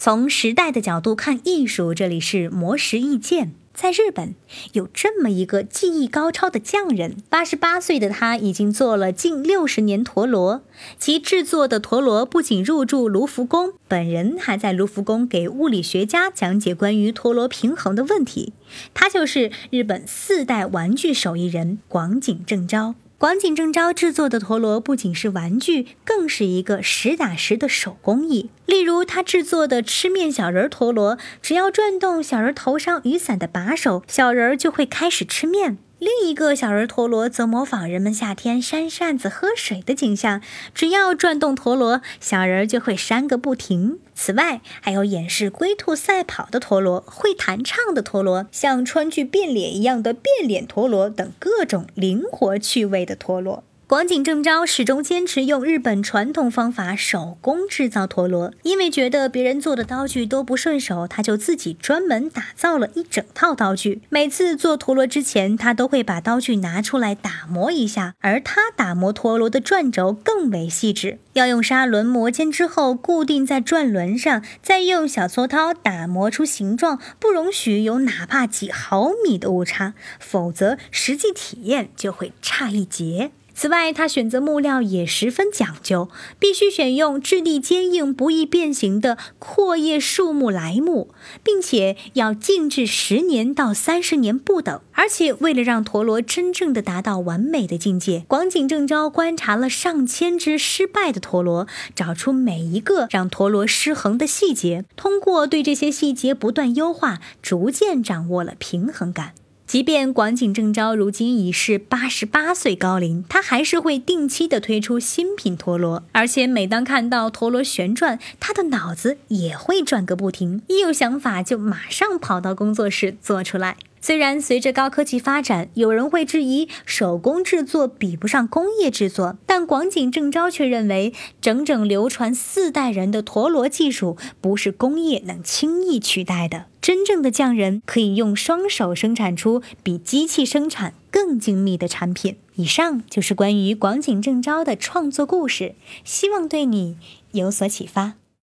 从时代的角度看艺术，这里是魔石意见。在日本，有这么一个技艺高超的匠人，八十八岁的他已经做了近六十年陀螺。其制作的陀螺不仅入驻卢浮宫，本人还在卢浮宫给物理学家讲解关于陀螺平衡的问题。他就是日本四代玩具手艺人广井正昭。广景正昭制作的陀螺不仅是玩具，更是一个实打实的手工艺。例如，他制作的吃面小人陀螺，只要转动小人头上雨伞的把手，小人就会开始吃面。另一个小人陀螺则模仿人们夏天扇扇子喝水的景象，只要转动陀螺，小人就会扇个不停。此外，还有演示龟兔赛跑的陀螺、会弹唱的陀螺、像川剧变脸一样的变脸陀螺等各种灵活趣味的陀螺。广井正昭始终坚持用日本传统方法手工制造陀螺，因为觉得别人做的刀具都不顺手，他就自己专门打造了一整套刀具。每次做陀螺之前，他都会把刀具拿出来打磨一下，而他打磨陀螺的转轴更为细致，要用砂轮磨尖之后固定在转轮上，再用小锉刀打磨出形状，不容许有哪怕几毫米的误差，否则实际体验就会差一截。此外，他选择木料也十分讲究，必须选用质地坚硬、不易变形的阔叶树木来木，并且要静置十年到三十年不等。而且，为了让陀螺真正的达到完美的境界，广井正昭观察了上千只失败的陀螺，找出每一个让陀螺失衡的细节，通过对这些细节不断优化，逐渐掌握了平衡感。即便广井正昭如今已是八十八岁高龄，他还是会定期的推出新品陀螺，而且每当看到陀螺旋转，他的脑子也会转个不停，一有想法就马上跑到工作室做出来。虽然随着高科技发展，有人会质疑手工制作比不上工业制作，但广井正昭却认为，整整流传四代人的陀螺技术不是工业能轻易取代的。真正的匠人可以用双手生产出比机器生产更精密的产品。以上就是关于广井正昭的创作故事，希望对你有所启发。